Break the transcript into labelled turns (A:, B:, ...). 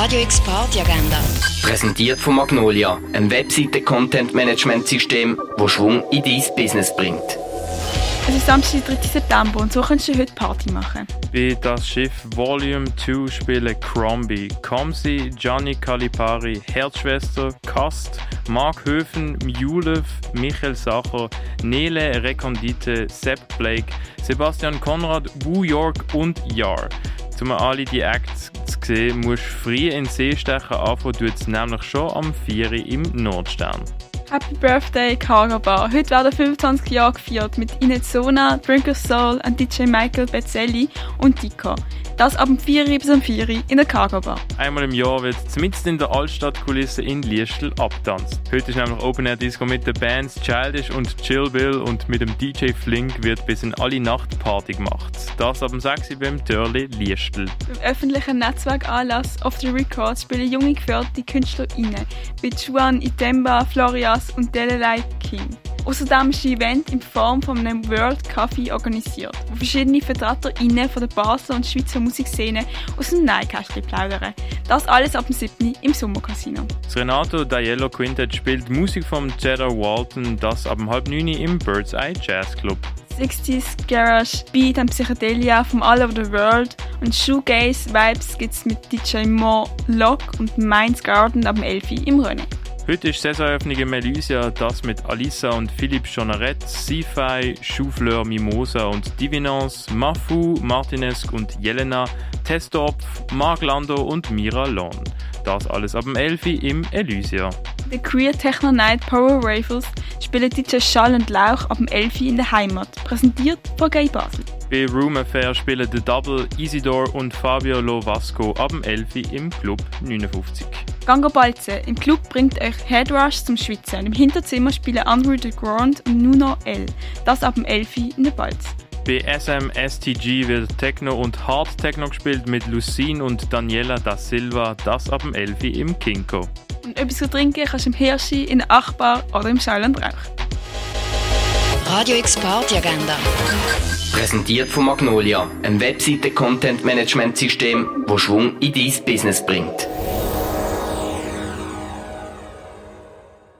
A: Radio X Party Agenda.
B: Präsentiert von Magnolia, einem Webseite-Content-Management-System, das Schwung in dein Business bringt.
C: Es ist Samstag, der 3. September und so kannst du heute Party machen.
D: Wie das Schiff Volume 2 spielen Crombie, Comsi, Gianni Calipari, Herzschwester, Kast, Mark Höfen, Mjulev, Michael Sacher, Nele Rekondite, Sepp Blake, Sebastian Konrad, Wu York und Yar. Um alle die Acts zu sehen, musst du früh in den See stechen anfangen, tut es nämlich schon am 4 im Nordstern.
C: Happy Birthday Cargo Bar. Heute werden 25 Jahre gefeiert mit Inezona, Drinkers Soul und DJ Michael Bezzelli und Dico. Das ab dem 4 bis am 4 in der Cargo Bar.
D: Einmal im Jahr wird zumindest in der Altstadtkulisse in Liestel abtanzt. Heute ist nämlich Open Air Disco mit den Bands Childish und Chill Bill und mit dem DJ Flink wird bis in alle Nacht Party gemacht. Das ab dem 6 beim Törli Liestel.
C: Beim öffentlichen Netzwerkanlass Of The Records spielen junge geförderte KünstlerInnen wie Juan Itemba, Florias und Delelei King. Außerdem ist ein Event in Form von einem World Coffee organisiert, wo verschiedene VertreterInnen von der Basler und Schweizer Musikszene aus dem Neinkästchen plaudern. Das alles ab dem 7. im Sommercasino.
D: Das Renato D'Aiello Quintet spielt Musik von Cheddar Walton, das ab dem halb 9 im Bird's Eye Jazz Club.
C: 60s Garage, Beat und Psychedelia vom All Over the World und Shoegaze Vibes gibt's mit DJ Mo Lock und Minds Garden ab dem 11. im Rennen.
D: Heute ist Saisoneröffnung im Elysia, das mit Alissa und Philipp Chonaret, Sci-Fi, Choufleur Mimosa und Divinance, Mafu, Martinesque und Jelena, Testopf, Mark Lando und Mira Lon. Das alles ab dem 11. im Elysia.
C: The Queer Techno Night Power Rifles spielen DJ Schall und Lauch ab dem 11. in der Heimat, präsentiert von Gay Basel.
D: Bei Room Affair spielen The Double, Isidor und Fabio Lovasco ab dem 11. im Club 59.
C: Ganga Balze. Im Club bringt euch Headrush zum Schwitzen. Im Hinterzimmer spielen Andrew de Grand und Nuno L. Das ab dem 11. in der Balz.
D: Bei SMSTG wird Techno und Hard Techno gespielt mit Lucine und Daniela da Silva, das ab dem 11. im Kinko.
C: Und etwas zu trinken kannst du im Hirschi, in der Achbar oder im Schall und Rauch.
A: Radio X Party Agenda.
B: Präsentiert von Magnolia, einem Webseite-Content-Management-System, das Schwung in dein Business bringt.